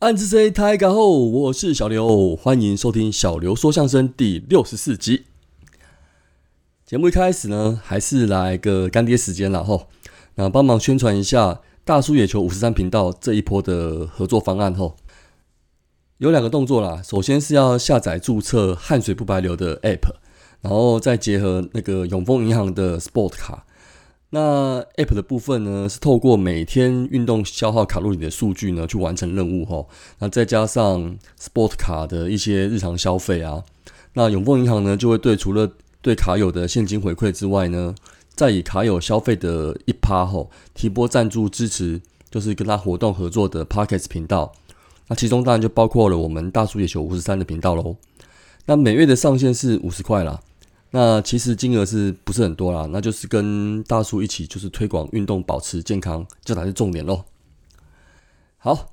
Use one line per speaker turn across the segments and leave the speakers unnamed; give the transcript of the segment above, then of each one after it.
暗之 C 台港后，我是小刘，欢迎收听小刘说相声第六十四集。节目一开始呢，还是来个干爹时间了吼，那帮忙宣传一下大叔野球五十三频道这一波的合作方案吼。有两个动作啦，首先是要下载注册汗水不白流的 App，然后再结合那个永丰银行的 Sport 卡。那 App 的部分呢，是透过每天运动消耗卡路里的数据呢，去完成任务哈。那再加上 Sport 卡的一些日常消费啊，那永丰银行呢，就会对除了对卡友的现金回馈之外呢，再以卡友消费的一趴吼，提拨赞助支持，就是跟他活动合作的 Pockets 频道。那其中当然就包括了我们大叔野球五十三的频道喽。那每月的上限是五十块啦。那其实金额是不是很多啦？那就是跟大叔一起，就是推广运动、保持健康，这才是重点喽。好，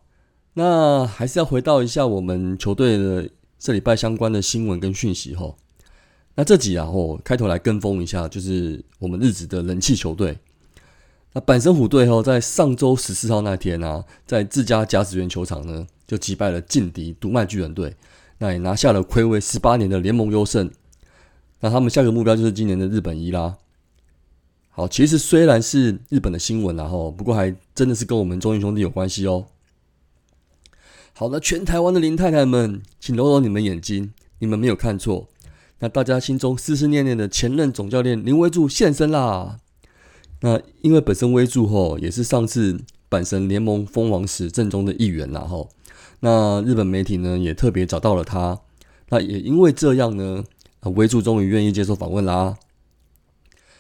那还是要回到一下我们球队的这礼拜相关的新闻跟讯息吼。那这集啊吼，开头来跟风一下，就是我们日子的人气球队。那板神虎队吼，在上周十四号那天啊，在自家甲子园球场呢，就击败了劲敌独卖巨人队，那也拿下了暌违十八年的联盟优胜。那他们下个目标就是今年的日本一啦。好，其实虽然是日本的新闻啦吼，不过还真的是跟我们中英兄弟有关系哦。好的，全台湾的林太太们，请揉揉你们眼睛，你们没有看错。那大家心中思思念念的前任总教练林威柱现身啦。那因为本身威柱吼也是上次阪神联盟封王史正中的一员啦吼。那日本媒体呢也特别找到了他。那也因为这样呢。啊，威助终于愿意接受访问啦！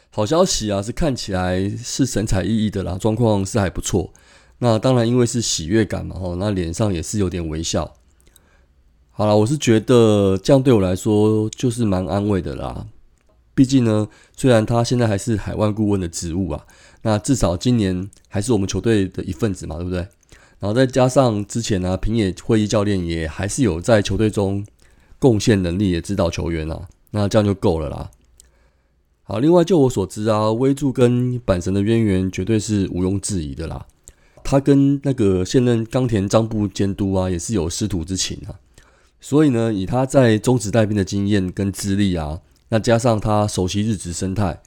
好消息啊，是看起来是神采奕奕的啦，状况是还不错。那当然，因为是喜悦感嘛，吼，那脸上也是有点微笑。好了，我是觉得这样对我来说就是蛮安慰的啦。毕竟呢，虽然他现在还是海外顾问的职务啊，那至少今年还是我们球队的一份子嘛，对不对？然后再加上之前呢，平野会议教练也还是有在球队中。贡献能力也指导球员啊，那这样就够了啦。好，另外就我所知啊，威助跟阪神的渊源绝对是毋庸置疑的啦。他跟那个现任冈田张部监督啊，也是有师徒之情啊。所以呢，以他在中职带兵的经验跟资历啊，那加上他熟悉日职生态，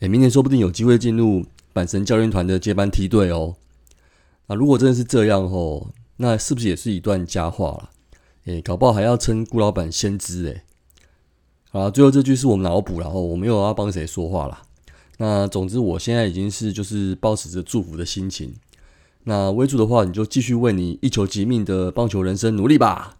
诶，明年说不定有机会进入阪神教练团的接班梯队哦。那如果真的是这样哦，那是不是也是一段佳话了？诶，搞不好还要称顾老板先知诶。好，最后这句是我们脑补，然后我没有要帮谁说话了。那总之，我现在已经是就是保持着祝福的心情。那微助的话，你就继续为你一求即命的棒球人生努力吧。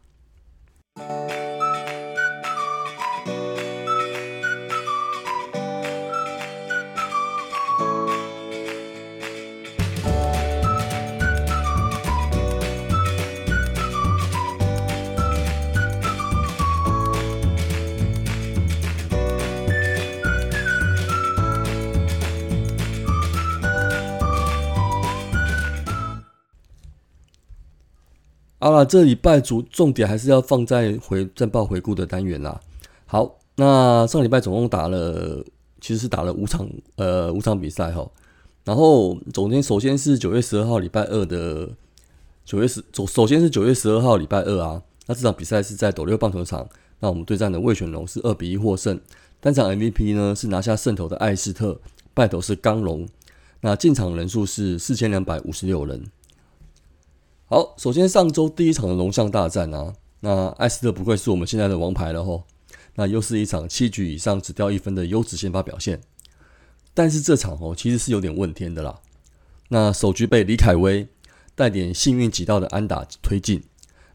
好了，这礼拜主重点还是要放在回战报回顾的单元啦。好，那上礼拜总共打了，其实是打了五场，呃，五场比赛哈。然后总监首先是九月十二号礼拜二的九月十，首首先是九月十二号礼拜二啊。那这场比赛是在斗六棒球场，那我们对战的魏选龙是二比一获胜，单场 MVP 呢是拿下胜投的艾斯特，败投是刚龙。那进场人数是四千两百五十六人。好，首先上周第一场的龙象大战啊，那艾斯特不愧是我们现在的王牌了吼，那又是一场七局以上只掉一分的优质先发表现。但是这场哦，其实是有点问天的啦。那首局被李凯威带点幸运挤到的安打推进，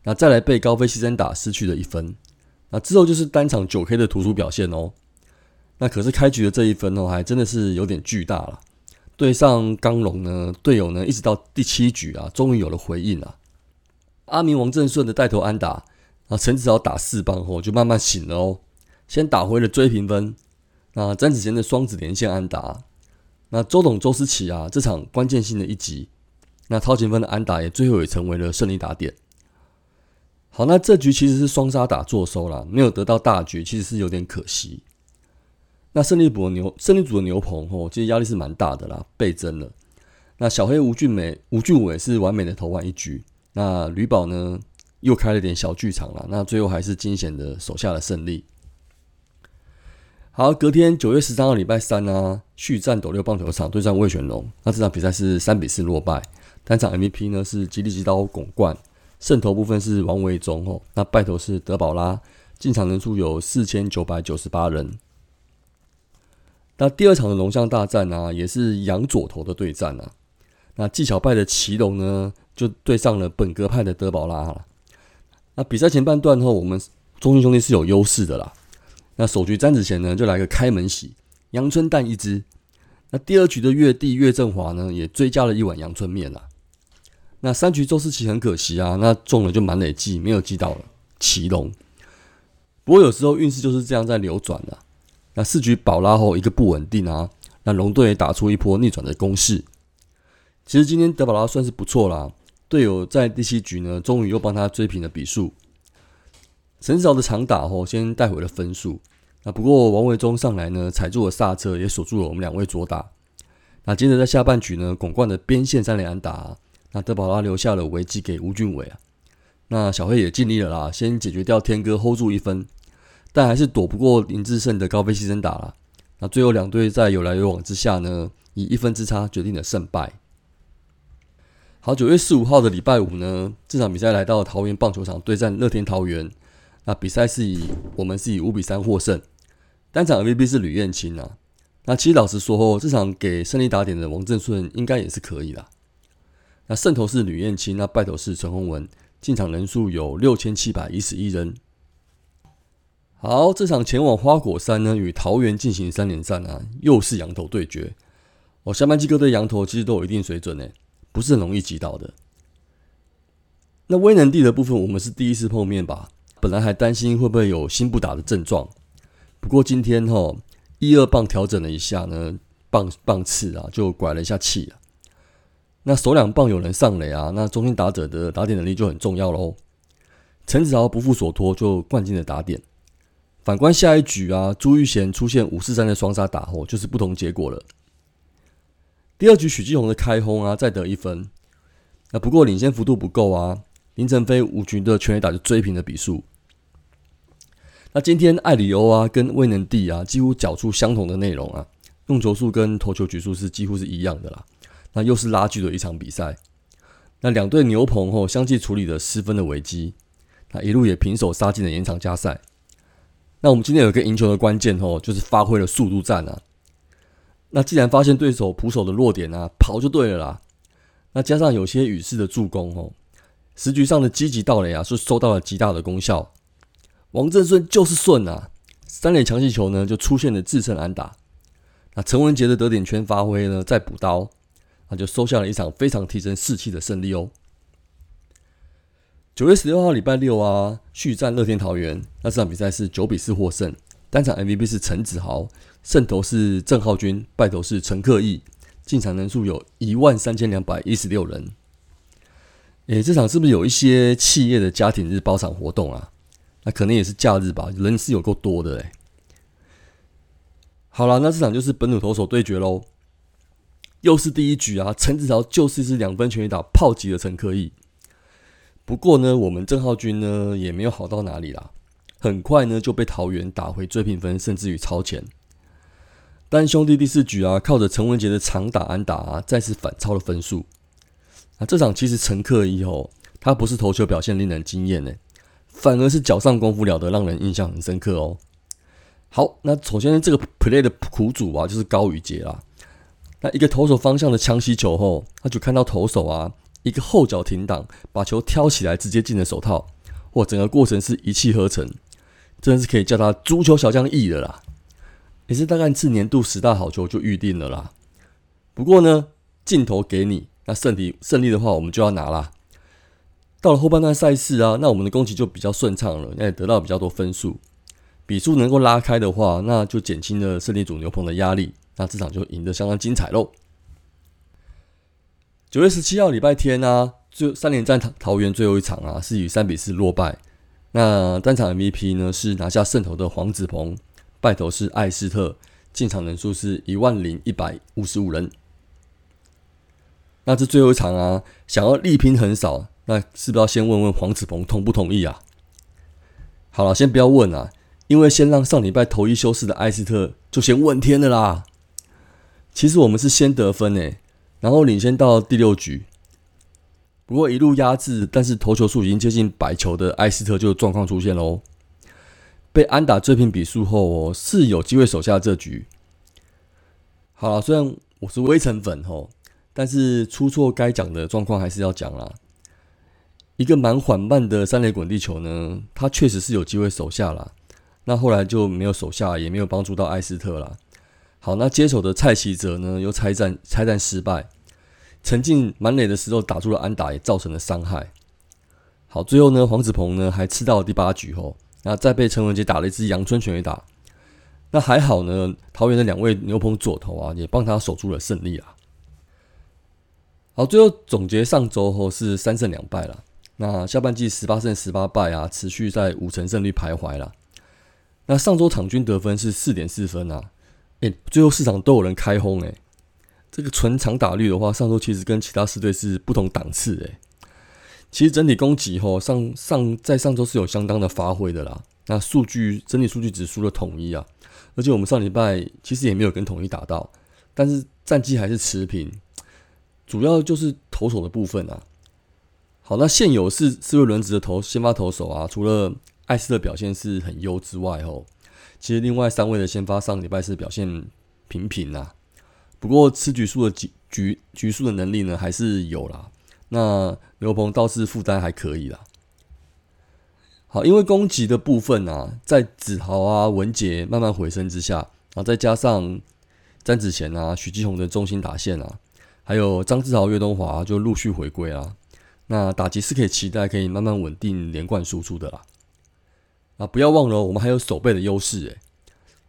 那再来被高飞牺牲打失去了一分，那之后就是单场九 K 的突出表现哦。那可是开局的这一分哦，还真的是有点巨大了。对上刚龙呢，队友呢一直到第七局啊，终于有了回应啊。阿明王正顺的带头安打啊，陈子豪打四棒后就慢慢醒了哦，先打回了追平分。那詹子贤的双子连线安打，那周董周思齐啊，这场关键性的一集，那超前分的安打也最后也成为了胜利打点。好，那这局其实是双杀打坐收了，没有得到大局，其实是有点可惜。那胜利组牛胜利组的牛棚吼，其实压力是蛮大的啦，倍增了。那小黑吴俊美吴俊伟是完美的投完一局。那吕宝呢又开了点小剧场了。那最后还是惊险的手下的胜利。好，隔天九月十三号礼拜三呢，续战斗六棒球场对战魏全龙。那这场比赛是三比四落败。单场 MVP 呢是吉利吉刀拱冠，胜投部分是王维忠哦。那败投是德保拉，进场人数有四千九百九十八人。那第二场的龙象大战呢，也是杨左投的对战啊。那技巧派的奇龙呢，就对上了本格派的德保拉了。那比赛前半段后，我们中心兄弟是有优势的啦。那首局詹子贤呢，就来个开门喜，阳春蛋一只。那第二局的月帝岳振华呢，也追加了一碗阳春面啊。那三局周思齐很可惜啊，那中了就满累计，没有记到了奇龙。不过有时候运势就是这样在流转的。那四局保拉后一个不稳定啊，那龙队也打出一波逆转的攻势。其实今天德保拉算是不错啦，队友在第七局呢，终于又帮他追平了比数。陈志豪的长打后，先带回了分数。那不过王维忠上来呢，踩住了刹车，也锁住了我们两位左打。那接着在下半局呢，巩冠的边线三连安打，那德保拉留下了危机给吴俊伟啊。那小黑也尽力了啦，先解决掉天哥，hold 住一分，但还是躲不过林志胜的高飞牺牲打了。那最后两队在有来有往之下呢，以一分之差决定了胜败。好，九月十五号的礼拜五呢，这场比赛来到桃园棒球场对战乐天桃园。那比赛是以我们是以五比三获胜，单场 MVP 是吕彦青啊。那其实老实说哦，这场给胜利打点的王正顺应该也是可以的。那胜投是吕彦青，那败投是陈宏文，进场人数有六千七百一十一人。好，这场前往花果山呢，与桃园进行三连战啊，又是羊头对决。哦，下半季各队羊头其实都有一定水准呢，不是很容易击倒的。那威能帝的部分，我们是第一次碰面吧？本来还担心会不会有心不打的症状，不过今天哈一二棒调整了一下呢，棒棒次啊就拐了一下气啊。那首两棒有人上垒啊，那中心打者的打点能力就很重要喽。陈子豪不负所托，就灌进了打点。反观下一局啊，朱玉贤出现五四三的双杀打后，就是不同结果了。第二局许继红的开轰啊，再得一分，那不过领先幅度不够啊。林晨飞五局的全垒打就追平了比数。那今天艾里欧啊跟威能蒂啊几乎缴出相同的内容啊，用球数跟投球局数是几乎是一样的啦。那又是拉锯的一场比赛。那两队牛棚后相继处理了失分的危机，那一路也平手杀进了延长加赛。那我们今天有一个赢球的关键哦，就是发挥了速度战啊。那既然发现对手捕手的弱点啊，跑就对了啦。那加上有些雨势的助攻哦。时局上的积极到垒啊，是收到了极大的功效。王正顺就是顺啊，三垒强气球呢就出现了制胜安打。那陈文杰的得点圈发挥呢，再补刀，那就收下了一场非常提升士气的胜利哦。九月十六号礼拜六啊，续战乐天桃园，那这场比赛是九比四获胜，单场 MVP 是陈子豪，胜投是郑浩君，败投是陈克义，进场人数有一万三千两百一十六人。诶，这场是不是有一些企业的家庭日包场活动啊？那可能也是假日吧，人是有够多的诶。好了，那这场就是本土投手对决喽。又是第一局啊，陈子豪就是一支两分全垒打炮击了陈克义。不过呢，我们郑浩君呢也没有好到哪里啦，很快呢就被桃园打回追平分，甚至于超前。但兄弟第四局啊，靠着陈文杰的长打安打啊，再次反超了分数。啊这场其实陈克以后，他不是投球表现令人惊艳呢，反而是脚上功夫了得，让人印象很深刻哦。好，那首先这个 play 的苦主啊，就是高宇杰啦。那一个投手方向的枪吸球后，他就看到投手啊，一个后脚停挡，把球挑起来，直接进了手套。哇，整个过程是一气呵成，真的是可以叫他足球小将 E 的啦。也是大概次年度十大好球就预定了啦。不过呢，镜头给你。那胜利胜利的话，我们就要拿啦。到了后半段赛事啊，那我们的攻击就比较顺畅了，那也得到比较多分数，比数能够拉开的话，那就减轻了胜利组牛棚的压力，那这场就赢得相当精彩喽。九月十七号礼拜天啊，最三连战桃桃园最后一场啊，是以三比四落败。那单场 MVP 呢是拿下胜投的黄子鹏，败投是艾斯特，进场人数是一万零一百五十五人。那这最后一场啊，想要力拼横扫，那是不是要先问问黄子鹏同不同意啊？好了，先不要问啊，因为先让上礼拜头一休市的艾斯特就先问天了啦。其实我们是先得分诶，然后领先到第六局，不过一路压制，但是投球数已经接近百球的艾斯特就状况出现喽。被安打追平比数后，是有机会守下这局。好了，虽然我是微尘粉吼，但是出错该讲的状况还是要讲啦。一个蛮缓慢的三垒滚地球呢，他确实是有机会守下啦，那后来就没有守下，也没有帮助到艾斯特了。好，那接手的蔡奇哲呢，又拆战拆战失败，沉进满垒的时候打出了安打，也造成了伤害。好，最后呢，黄子鹏呢还吃到了第八局后，那再被陈文杰打了一支阳春拳给打。那还好呢，桃园的两位牛棚左投啊，也帮他守住了胜利啊。好，最后总结上周后是三胜两败了。那下半季十八胜十八败啊，持续在五成胜率徘徊了。那上周场均得分是四点四分啊，诶，最后市场都有人开轰诶。这个纯场打率的话，上周其实跟其他四队是不同档次诶。其实整体攻击吼上上在上周是有相当的发挥的啦。那数据整体数据指数的统一啊，而且我们上礼拜其实也没有跟统一打到，但是战绩还是持平，主要就是投手的部分啊。好，那现有是四位轮值的投先发投手啊，除了艾斯的表现是很优之外，吼，其实另外三位的先发上礼拜是表现平平啊。不过吃局数的局局局数的能力呢，还是有啦。那刘鹏倒是负担还可以啦。好，因为攻击的部分啊，在子豪啊、文杰慢慢回升之下，然后再加上詹子贤啊、许继宏的中心打线啊，还有张志豪、岳东华就陆续回归啊。那打击是可以期待，可以慢慢稳定连贯输出的啦。啊，不要忘了，我们还有守备的优势诶。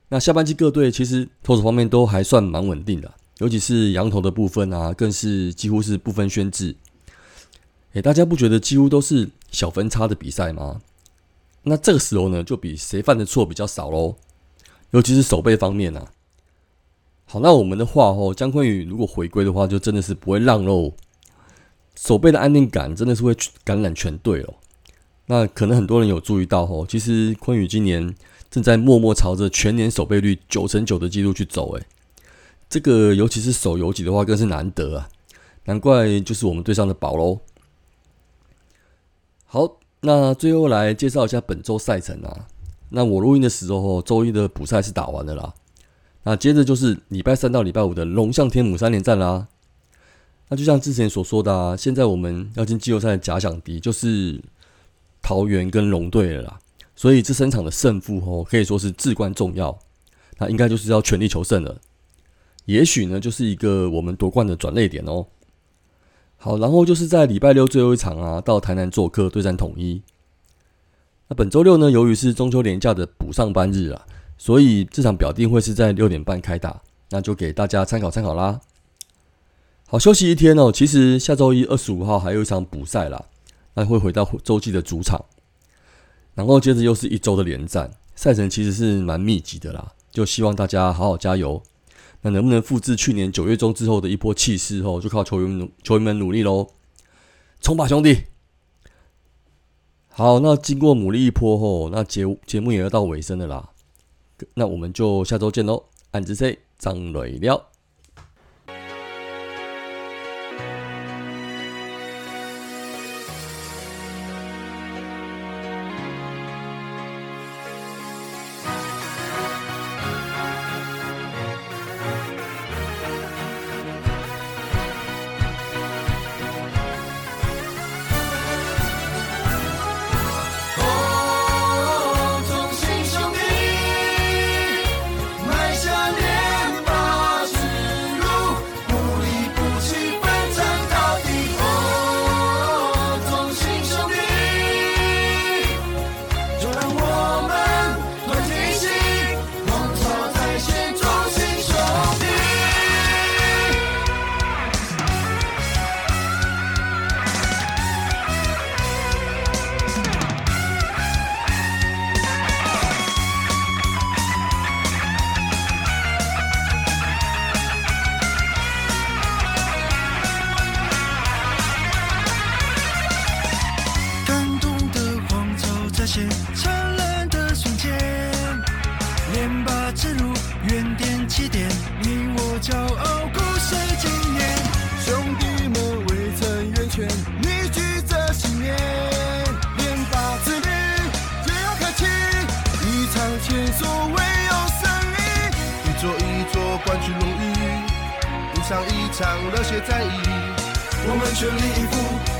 那下半季各队其实投手方面都还算蛮稳定的，尤其是羊头的部分啊，更是几乎是不分轩轾。诶，大家不觉得几乎都是小分差的比赛吗？那这个时候呢，就比谁犯的错比较少喽。尤其是守备方面啊。好，那我们的话哦，姜昆宇如果回归的话，就真的是不会让喽。手背的安定感真的是会感染全队哦。那可能很多人有注意到哦，其实昆宇今年正在默默朝着全年守备率九成九的记录去走。诶，这个尤其是守游击的话更是难得啊，难怪就是我们队上的宝喽。好，那最后来介绍一下本周赛程啊。那我录音的时候，周一的补赛是打完的啦。那接着就是礼拜三到礼拜五的龙象天母三连战啦。那就像之前所说的啊，现在我们要进季后赛的假想敌就是桃园跟龙队了啦，所以这三场的胜负哦，可以说是至关重要。那应该就是要全力求胜了，也许呢，就是一个我们夺冠的转捩点哦。好，然后就是在礼拜六最后一场啊，到台南做客对战统一。那本周六呢，由于是中秋连假的补上班日啊，所以这场表定会是在六点半开打，那就给大家参考参考啦。好，休息一天哦。其实下周一二十五号还有一场补赛啦，那会回到洲际的主场，然后接着又是一周的连战，赛程其实是蛮密集的啦。就希望大家好好加油。那能不能复制去年九月中之后的一波气势哦？就靠球员球员们努力喽，冲吧兄弟！好，那经过努力一波后，那节节目也要到尾声的啦。那我们就下周见喽，安子 C 张磊了。
灿烂的瞬间，连拔之路，原点起点，你我骄傲，故事纪念。
兄弟们围成圆圈，凝聚着信念，连拔之旅也要开启，一场前所未有胜利，一座一座冠军荣誉，一场一场热血战役。
我们全力以赴，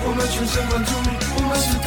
我们全神贯注，我们是。